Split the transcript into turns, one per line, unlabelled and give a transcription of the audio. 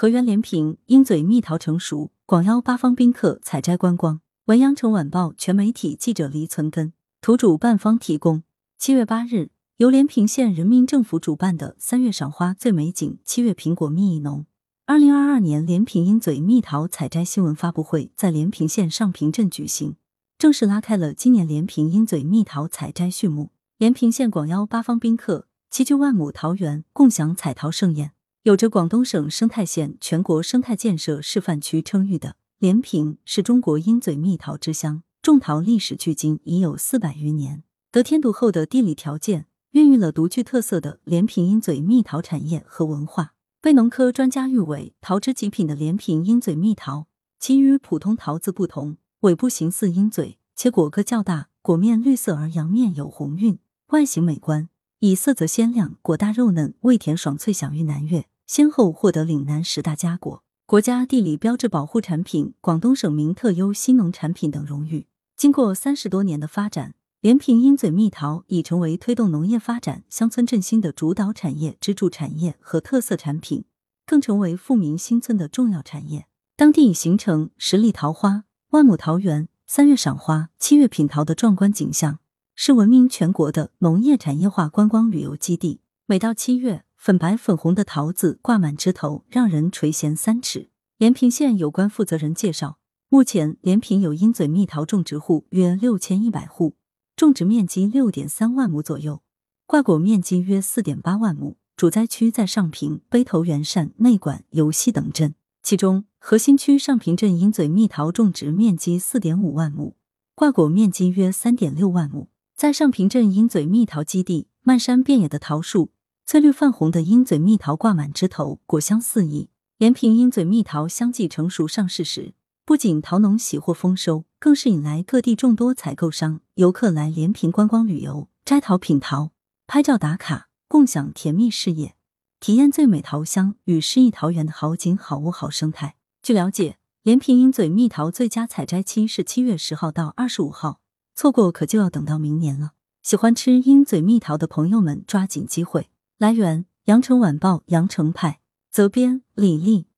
河源连平鹰嘴蜜桃成熟，广邀八方宾客采摘观光。文阳城晚报全媒体记者黎存根，图主办方提供。七月八日，由连平县人民政府主办的三月赏花最美景，七月苹果蜜意浓。二零二二年连平鹰嘴蜜桃采摘新闻发布会在连平县上平镇举行，正式拉开了今年连平鹰嘴蜜桃采摘序幕。连平县广邀八方宾客齐聚万亩桃园，共享采桃盛宴。有着广东省生态县全国生态建设示范区称誉的连平，是中国鹰嘴蜜桃之乡，种桃历史距今已有四百余年。得天独厚的地理条件，孕育了独具特色的连平鹰嘴蜜桃产业和文化。被农科专家誉为桃之极品的连平鹰嘴蜜桃，其与普通桃子不同，尾部形似鹰嘴，且果个较大，果面绿色而阳面有红晕，外形美观。以色泽鲜亮、果大肉嫩、味甜爽脆享誉南粤，先后获得岭南十大佳果、国家地理标志保护产品、广东省名特优新农产品等荣誉。经过三十多年的发展，连平鹰嘴蜜桃已成为推动农业发展、乡村振兴的主导产业、支柱产业和特色产品，更成为富民新村的重要产业。当地已形成十里桃花、万亩桃园、三月赏花、七月品桃的壮观景象。是闻名全国的农业产业化观光旅游基地。每到七月，粉白粉红的桃子挂满枝头，让人垂涎三尺。连平县有关负责人介绍，目前连平有鹰嘴蜜桃种植户约六千一百户，种植面积六点三万亩左右，挂果面积约四点八万亩。主灾区在上平、北头、元善、内管、游溪等镇，其中核心区上平镇鹰嘴蜜桃种植面积四点五万亩，挂果面积约三点六万亩。在上平镇鹰嘴蜜桃基地，漫山遍野的桃树，翠绿泛红的鹰嘴蜜桃挂满枝头，果香四溢。连平鹰嘴蜜桃相继成熟上市时，不仅桃农喜获丰收，更是引来各地众多采购商、游客来连平观光旅游、摘桃品桃、拍照打卡，共享甜蜜事业，体验最美桃香与诗意桃源的好景好物好生态。据了解，连平鹰嘴蜜桃最佳采摘期是七月十号到二十五号。错过可就要等到明年了。喜欢吃鹰嘴蜜桃的朋友们，抓紧机会。来源：羊城晚报羊城派，责编：李丽。